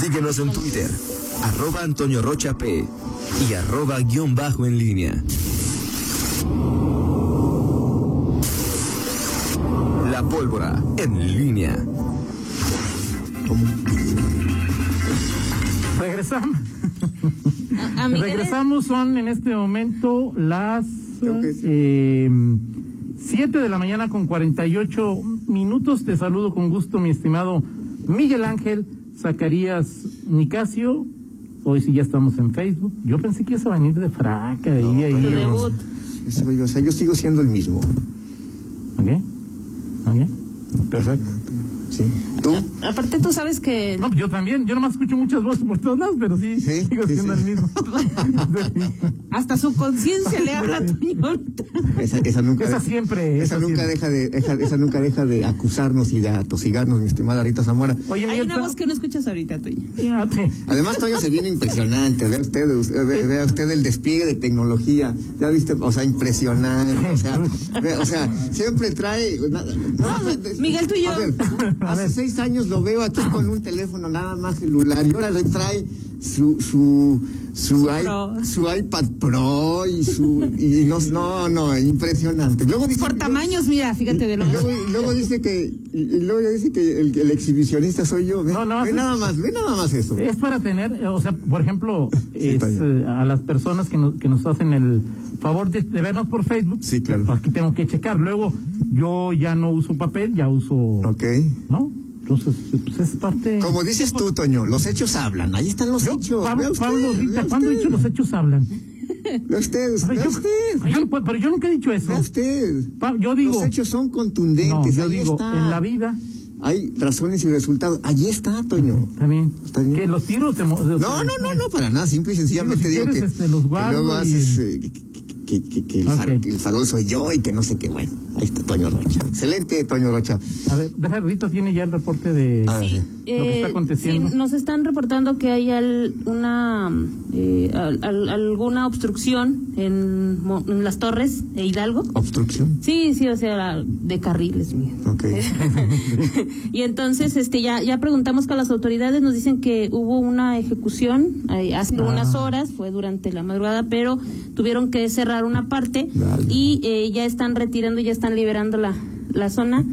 Síguenos en Twitter, arroba Antonio Rocha P y arroba guion bajo en línea. La pólvora en línea. Regresamos. A, a Regresamos, son en este momento las Creo que sí. eh, 7 de la mañana con 48 minutos. Te saludo con gusto, mi estimado Miguel Ángel Zacarías Nicasio. Hoy sí ya estamos en Facebook. Yo pensé que ibas a venir de fraca ahí, ahí. Debut. Eso, o sea, yo sigo siendo el mismo. ¿Ok? ¿Ok? Perfecto. Sí. ¿Tú? Aparte, tú sabes que No, yo también. Yo nomás escucho muchas voces por todos lados, pero sí, Sí, sigo sí, siendo sí. el mismo. hasta su conciencia le habla a Toño. Esa, esa nunca, Esa siempre, esa esa nunca siempre. deja de, deja- esa nunca deja de acusarnos y de atosigarnos, mi estimada Rita Zamora. Oye, Hay una voz que no escuchas ahorita, Toño. Además, Toño se viene impresionante. Vea usted, usted- ve- vea usted el despliegue de tecnología. Ya viste, o sea, impresionante. O sea, ve- o sea siempre trae. no, Miguel, tú y yo. A ver, hace seis años lo veo aquí con un teléfono nada más celular y ahora le trae su su su, i- Pro. su iPad Pro y su y no no no impresionante. Luego dice Por tamaños, mira, fíjate de lo luego, y luego dice que luego dice que el, el exhibicionista soy yo. Ve, No, no, ve es- nada más, ve nada más eso. Es para tener, eh, o sea, por ejemplo, es, eh, a las personas que nos, que nos hacen el favor de, de vernos por Facebook. Sí, claro. Aquí tengo que checar. Luego, yo ya no uso papel, ya uso. Ok. ¿No? Entonces, pues es parte. Como dices tú, Toño, los hechos hablan. Ahí están los Yo, hechos. Pablo, usted, Pablo, Rita, ¿cuándo he dicho los hechos hablan? Vea usted, O sea, vea yo- usted. yo pero yo nunca he dicho eso. Usted. Yo digo. Los hechos son contundentes. no, yo ahí digo, está. en la vida, Hay razones y resultados. Allí está, Toño. también. Está bien. Que los tiros te. No, no, no, no, para nada. Simple y sencillamente Si digo quieres, que, este, los que luego y- haces eh, que, que- que- que el, Ok. far- que el farol soy yo y que no sé qué. Bueno, ahí está Toño Rocha. Excelente, Toño Rocha. A ver, deja, Rita tiene ya el reporte de. A ver, sí. Lo que está aconteciendo. Eh, sí, nos están reportando que hay al- una eh, al- al- alguna obstrucción en, las torres de Hidalgo. Obstrucción. Sí, sí, o sea, de carriles. Ok. y entonces, este, ya, ya preguntamos con las autoridades, nos dicen que hubo una ejecución eh, hace Ah. unas horas, fue durante la madrugada, pero tuvieron que cerrar una parte y eh, ya están retirando, ya están liberando la, la zona.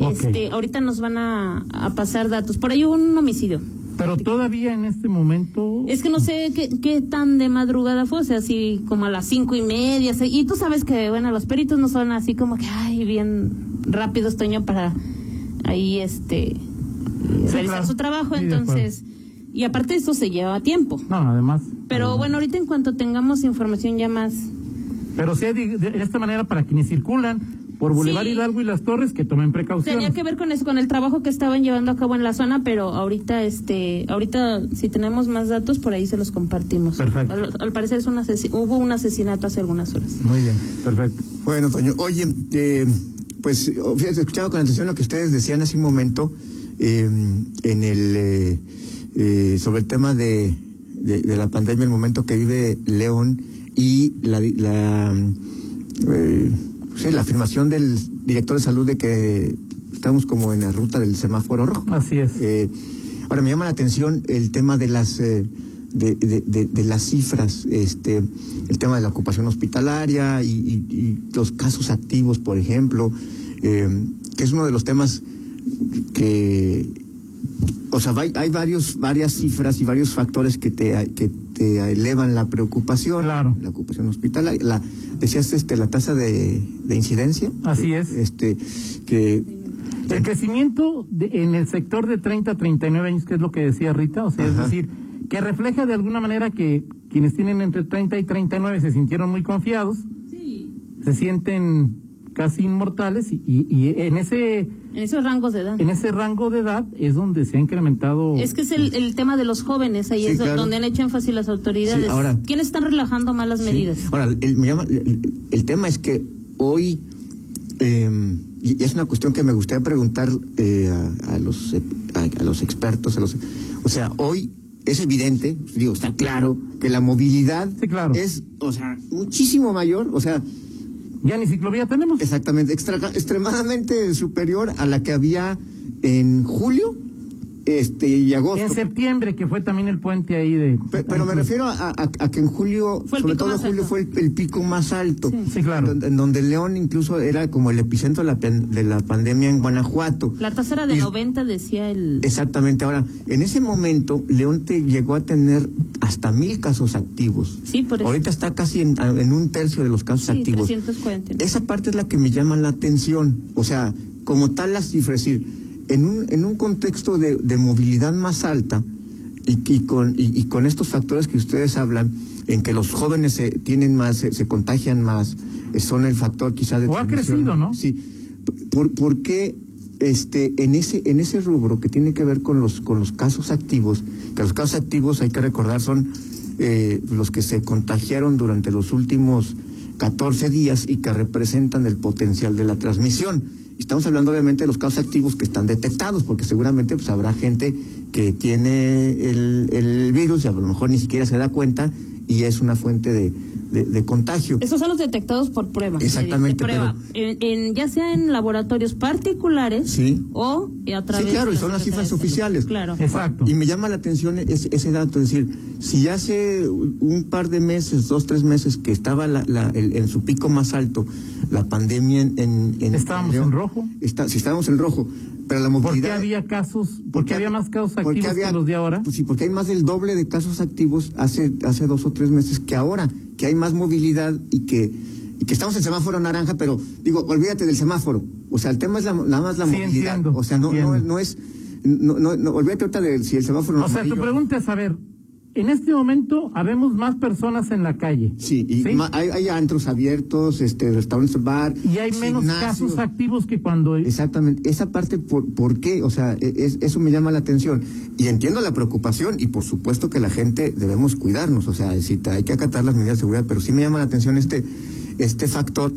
Este, ahorita nos van a, a pasar datos. Por ahí hubo un homicidio. Pero todavía en este momento. Es que no sé qué, qué tan de madrugada fue, o sea, así como a las cinco y media. Y tú sabes que, bueno, los peritos no son así como que, ay, bien rápidos, Toño, para ahí, este, realizar claro. su trabajo. Sí, entonces, y aparte esto se lleva tiempo. No, además. Pero bueno, ahorita en cuanto tengamos información ya más. Pero sí, de, de esta manera, para quienes circulan por Boulevard Sí. Hidalgo y las Torres, que tomen precaución. Tenía que ver con eso, con el trabajo que estaban llevando a cabo en la zona, pero ahorita, este, ahorita si tenemos más datos, por ahí se los compartimos. Perfecto. Al, al parecer es un hubo un asesinato hace algunas horas. Muy bien, perfecto. Bueno, Toño, oye, eh, pues oh, fíjate, escuchado con atención lo que ustedes decían hace un momento eh, en el eh, eh, sobre el tema de, de, de la pandemia, el momento que vive León y la, la, eh, sí, la afirmación del director de salud de que estamos como en la ruta del semáforo rojo. Así es. Eh, ahora me llama la atención el tema de las eh, de, de- de- de las cifras, este, el tema de la ocupación hospitalaria y, y- y los casos activos, por ejemplo, eh, que es uno de los temas que, o sea, hay, hay varios varias cifras y varios factores que te que te elevan la preocupación, Claro. la ocupación hospitalaria, la decías este la tasa de, de incidencia, Así es. este que El crecimiento de- en el sector de 30 a 39 años, que es lo que decía Rita, o sea, es decir, que refleja de alguna manera que quienes tienen entre 30 y 39 se sintieron muy confiados, se sienten casi inmortales y, y- y en ese En esos rangos de edad. en ese rango de edad es donde se ha incrementado. Es que es el, el tema de los jóvenes, ahí Sí, es claro. donde han hecho énfasis las autoridades. Sí, ahora- ¿Quiénes están relajando más las Sí. medidas? Ahora, el, me llama- el- el tema es que hoy, eh, y es una cuestión que me gustaría preguntar eh, a, a los, eh, a, a los expertos, a los, o sea, hoy es evidente, digo, está claro que la movilidad Sí, claro. es, o sea, muchísimo mayor, o sea, Ya ni ciclovía tenemos. exactamente, extra- extremadamente superior a la que había en julio, este y agosto. En septiembre, que fue también el puente ahí de... Pe- Pero, me refiero a, a- a que en julio, sobre todo julio, alto. fue el, el pico más alto. Sí, claro. En donde León incluso era como el epicentro de la, pen- de la pandemia en Guanajuato. La tasa era de Y- 90, decía el... Exactamente. Ahora, en ese momento, León te llegó a tener hasta mil casos activos. Sí, por eso. Ahorita está casi en, en un tercio de los casos Sí, activos. 349. Esa parte es la que me llama la atención. O sea, como tal las cifras, es decir, en un, en un contexto de, de movilidad más alta y, y con, y, y con estos factores que ustedes hablan, en que los jóvenes se tienen más, se, se contagian más, eh, son el factor quizá de O ha crecido, ¿no? Sí. ¿Por, por qué este, en, ese, en ese rubro que tiene que ver con los, con los casos activos, que los casos activos hay que recordar son eh, los que se contagiaron durante los últimos 14 días y que representan el potencial de la transmisión. Estamos hablando obviamente de los casos activos que están detectados, porque seguramente pues, habrá gente que tiene el, el virus y a lo mejor ni siquiera se da cuenta y es una fuente de, de- de contagio. Esos son los detectados por prueba. Exactamente, De prueba. En, en- ya sea en laboratorios particulares Sí. o a través Sí, claro, y son las cifras oficiales. Claro. Exacto. Y me llama la atención ese, ese dato, es decir, si hace un par de meses, dos, tres meses que estaba la, la- el- en su pico más alto la pandemia en... en, en Estábamos León, en rojo. Está, si estábamos en rojo, pero la ¿Por movilidad... qué había casos, por qué había más casos porque activos había- que los de ahora? Pues sí, porque hay más del doble de casos activos hace, hace dos o tres meses que ahora, que hay más movilidad y que, y que estamos en semáforo naranja, pero digo, olvídate del semáforo. O sea, el tema es la, nada más la Sí, movilidad. entiendo, o sea, no, no, no es... No, no, no, olvídate ahorita de si el semáforo O sea, tu pregunta es, a ver, en este momento habemos más personas en la calle. Sí, y ma- hay, hay antros abiertos, este, restaurantes, bar. Y hay menos gimnasios. casos activos que cuando... Exactamente, esa parte, ¿por, por qué? O sea, e- es- eso me llama la atención. Y entiendo la preocupación y por supuesto que la gente debemos cuidarnos, o sea, hay que acatar las medidas de seguridad, pero sí me llama la atención este, este factor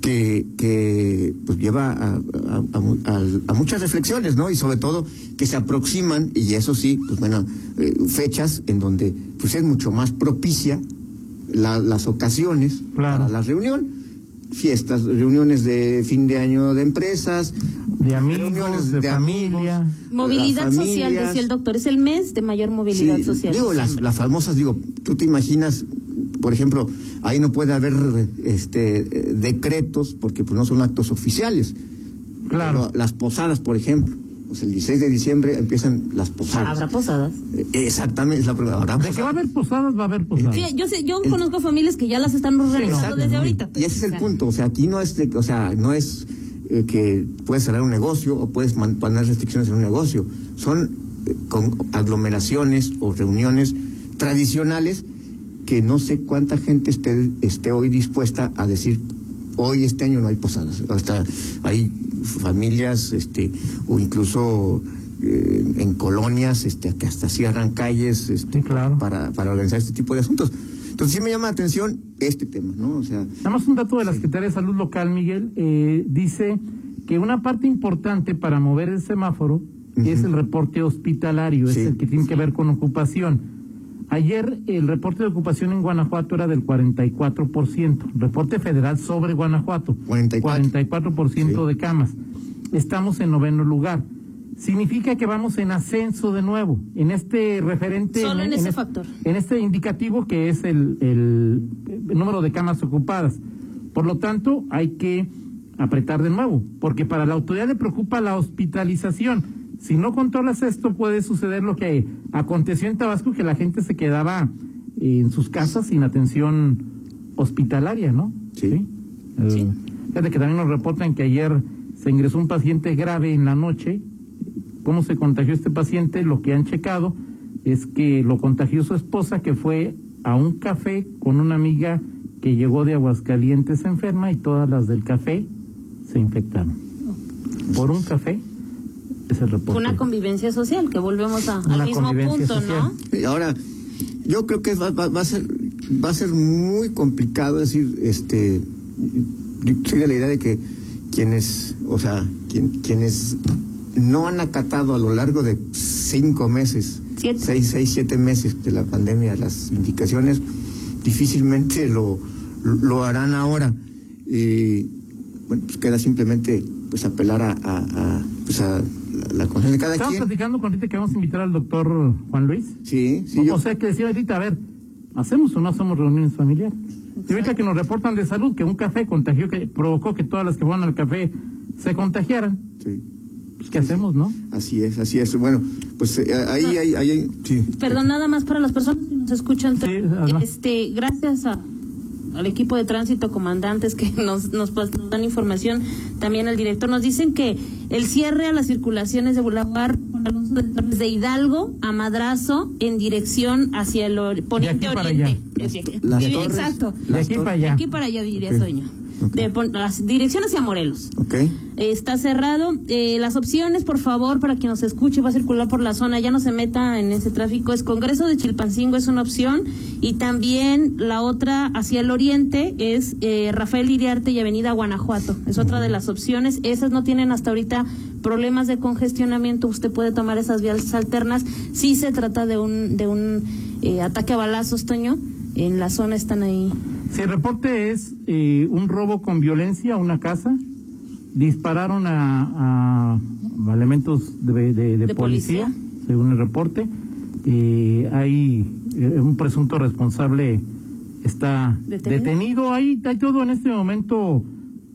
que, que pues lleva a, a- muchas reflexiones, ¿no? Y sobre todo que se aproximan, y eso sí, pues bueno, eh, fechas en donde pues es mucho más propicia la- las ocasiones Claro. para la reunión fiestas, reuniones de fin de año de empresas, De amigos, reuniones de familia. amigos, Movilidad social, decía el doctor. Es el mes de mayor movilidad Sí, social. Digo, las, las famosas, digo, tú te imaginas, por ejemplo, ahí no puede haber este decretos porque pues no son actos oficiales. Claro. Pero las posadas, por ejemplo, pues el 16 de diciembre empiezan las posadas. Habrá posadas. Eh, Exactamente, es la. ¿Habrá De que va a posadas? haber posadas, va a haber posadas. Sí, yo sé, yo conozco familias que ya las están organizando desde ahorita. Y ese es el O sea, punto, o sea, aquí no es, de- o sea, no es eh, que puedes cerrar un negocio o puedes poner restricciones en un negocio. Son eh, con aglomeraciones o reuniones tradicionales que no sé cuánta gente esté, esté hoy dispuesta a decir, hoy este año no hay posadas. Hasta hay familias, este, o incluso eh, en colonias, este, que hasta cierran calles, este, Sí, claro. para, para organizar este tipo de asuntos. Entonces sí me llama la atención este tema, ¿no? O sea, Nada más un dato de la Secretaría de Salud Local, Miguel, eh, dice que una parte importante para mover el semáforo es el reporte hospitalario, Sí. es el que tiene que ver con ocupación. Ayer el reporte de ocupación en Guanajuato era del 44%, reporte federal sobre Guanajuato, 44. 44% Sí. de camas. Estamos en noveno lugar. Significa que vamos en ascenso de nuevo, en este referente. Solo en ese es- factor. en este indicativo que es el, el- el número de camas ocupadas. Por lo tanto, hay que apretar de nuevo, porque para la autoridad le preocupa la hospitalización. Si no controlas esto, puede suceder lo que aconteció en Tabasco, que la gente se quedaba en sus casas sin atención hospitalaria, ¿no? Sí. El- Sí. Fíjate que también nos reportan que ayer se ingresó un paciente grave en la noche. ¿Cómo se contagió este paciente? Lo que han checado es que lo contagió su esposa, que fue a un café con una amiga que llegó de Aguascalientes enferma y todas las del café se infectaron. Por un café es el reporte. Una convivencia social, que volvemos a- al mismo punto, social. ¿no? Y ahora, yo creo que va, va- va a ser va a ser muy complicado decir, este, yo soy de la idea de que quienes, o sea, quien- quienes no han acatado a lo largo de cinco meses, Siete. seis, seis, siete meses de la pandemia las indicaciones, difícilmente lo, lo harán ahora. Y bueno, pues queda simplemente pues apelar a, a- a, pues a la conciencia de cada Estamos quien. platicando con Rita que vamos a invitar al doctor Juan Luis. Sí, sí, o, yo- o sea, que decía ahorita, a ver, ¿hacemos o no hacemos reuniones familiares? Y ahorita que nos reportan de salud que un café contagió, que provocó que todas las que fueron al café se contagiaran, sí. pues ¿qué hacemos, no? Así es, así es. Bueno, pues eh, ahí, ahí, ahí, ahí- sí. Perdón, nada más para las personas que nos escuchan. Sí, este, gracias a, al equipo de tránsito, comandantes que nos, nos, dan información, también al director, nos dicen que el cierre a las circulaciones de Boulevard Alonso de Torres de Hidalgo a Madrazo en dirección hacia el poniente aquí para oriente. allá. Las torres- exacto. De aquí para De allá. aquí para allá diría Ok. Soño. Ok. De las dirección hacia Morelos. Ok. Está cerrado. Eh, las opciones, por favor, para quien nos escuche, va a circular por la zona, ya no se meta en ese tráfico. Es Congreso de Chilpancingo, es una opción. Y también la otra hacia el oriente es eh, Rafael Iriarte y Avenida Guanajuato. Es otra de las opciones. Esas no tienen hasta ahorita problemas de congestionamiento. Usted puede tomar esas vías alternas. Si se trata de un, de un eh, ataque a balazos, Toño. En la zona están ahí. Si el reporte es eh, un robo con violencia a una casa, dispararon a, a elementos de, de- de De policía, policía. según el reporte. Eh, hay eh, un presunto responsable está ¿Detenido? detenido. Hay, hay todo en este momento,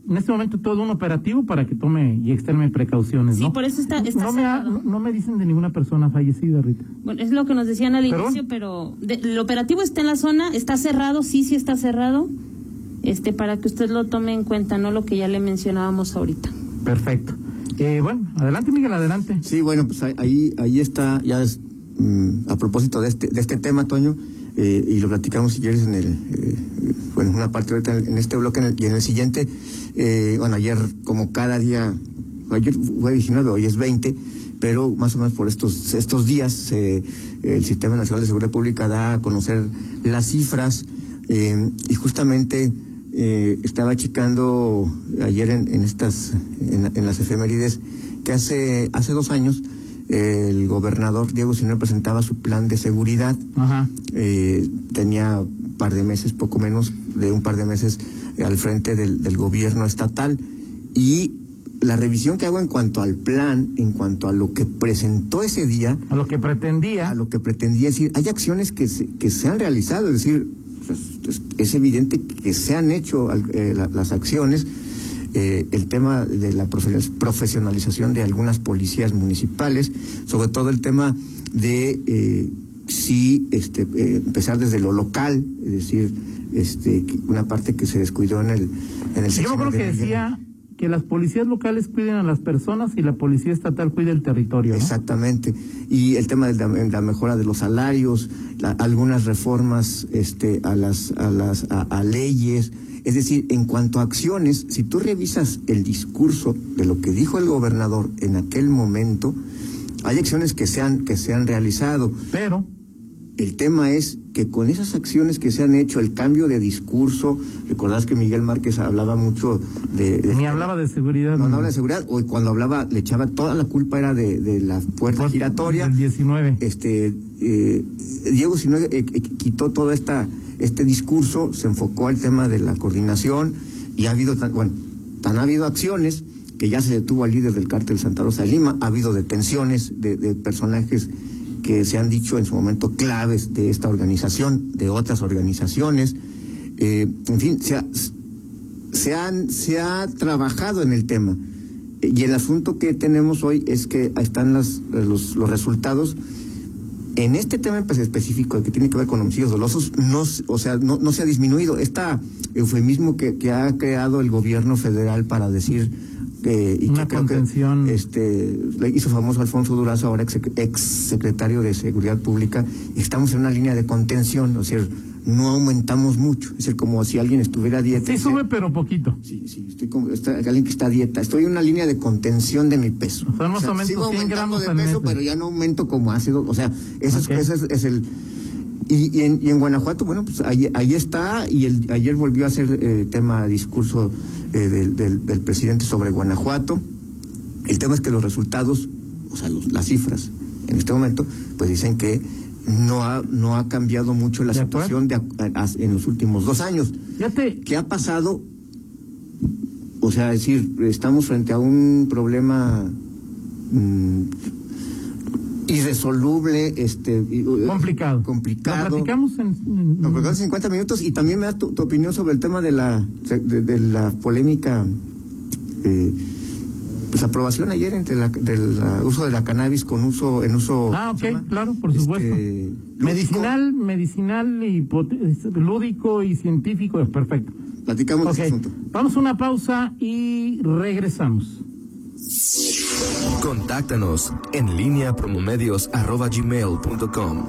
en este momento todo un operativo para que tome y extreme precauciones. Sí, ¿no? por eso está- está no, me ha- cerrado. no- no me dicen de ninguna persona fallecida, Rita. Bueno, es lo que nos decían al ¿Perdón? inicio, pero de- el operativo está en la zona, está cerrado, sí, sí está cerrado, este, para que usted lo tome en cuenta, no lo que ya le mencionábamos ahorita. Perfecto. Eh, bueno, adelante Miguel, adelante. Sí, bueno, pues ahí- ahí, ahí está, ya es, mm, a propósito de este, de este tema, Toño, eh, y lo platicamos si quieres en el, eh, bueno, en una parte ahorita en este bloque en el- y en el siguiente, eh, bueno, ayer como cada día, ayer fue 19, hoy es 20, pero más o menos por estos, estos días eh, el Sistema Nacional de Seguridad Pública da a conocer las cifras eh, y justamente eh, estaba checando ayer en, en estas en, las efemérides que hace hace dos años el gobernador Diego Sinue presentaba su plan de seguridad Ajá. eh, tenía un par de meses poco menos de un par de meses eh, al frente del, del gobierno estatal y la revisión que hago en cuanto al plan en cuanto a lo que presentó ese día A lo que pretendía. a lo que pretendía decir, hay acciones que se, que se han realizado, es decir, pues, es, es evidente que se han hecho eh, la- las acciones, eh, el tema de la profe- profesionalización de algunas policías municipales, sobre todo el tema de eh, sí este, eh, empezar desde lo local, es decir, este, que una parte que se descuidó en el, en el Yo creo que de Miguel decía que las policías locales cuiden a las personas y la policía estatal cuide el territorio. ¿no? Exactamente. Y el tema de la, la mejora de los salarios, la- algunas reformas este, a las, a las a, a leyes. Es decir, en cuanto a acciones, si tú revisas el discurso de lo que dijo el gobernador en aquel momento, hay acciones que se han, que se han realizado. Pero, El tema es que con esas acciones que se han hecho, el cambio de discurso, recordás que Miguel Márquez hablaba mucho de... de- ni hablaba de seguridad. no, no habla de seguridad, o cuando hablaba, le echaba toda la culpa era de, de la puerta giratoria. del 19. Este, eh, Diego si no eh, eh, quitó todo esta, este discurso, se enfocó al tema de la coordinación y ha habido, tan, bueno, tan ha habido acciones que ya se detuvo al líder del cártel Santa Rosa de Lima, ha habido detenciones de, personajes que se han dicho en su momento claves de esta organización, de otras organizaciones. Eh, en fin, se ha, han, se ha trabajado en el tema. Y el asunto que tenemos hoy es que están las, los, los resultados. En este tema en específico, que tiene que ver con homicidios dolosos, no, o sea, no, no se ha disminuido. Este eufemismo que, que ha creado el gobierno federal para decir que, y Una que creo que contención. este, le hizo famoso Alfonso Durazo, ahora ex, ex secretario de Seguridad Pública, estamos en una línea de contención, o sea, no aumentamos mucho. Es decir, como si alguien estuviera a dieta. Sí o sea, sube, pero poquito. Sí, sí, estoy como está, alguien que está a dieta. Estoy en una línea de contención de mi peso. Son más o menos sigo 100 aumentando gramos de peso, pero ya no aumento como dos. O sea, eso, es- Ok. ese es, es el. Y, y en, y en Guanajuato, bueno, pues ahí, ahí está, y el, ayer volvió a ser eh, tema discurso eh, del, del, del presidente sobre Guanajuato. El tema es que los resultados, o sea, los- las cifras, en este momento, pues dicen que no ha, no ha cambiado mucho la De situación de, a- en los últimos dos años. ¿Qué ha pasado? O sea, es decir, estamos frente a un problema mm, irresoluble, este, y- Complicado. complicado. Lo platicamos en... en- Nos quedan 50 minutos y también me da tu, tu opinión sobre el tema de la de, de la polémica eh, pues aprobación ayer entre la, del la uso de la cannabis con uso en uso Ah, ¿cómo se ok, llama? claro, por supuesto. Este, medicinal, medicinal y lúdico y científico, es perfecto. Platicamos Ok, de ese asunto. vamos a una pausa y regresamos. Contáctanos en línea promomedios arroba gmail punto com.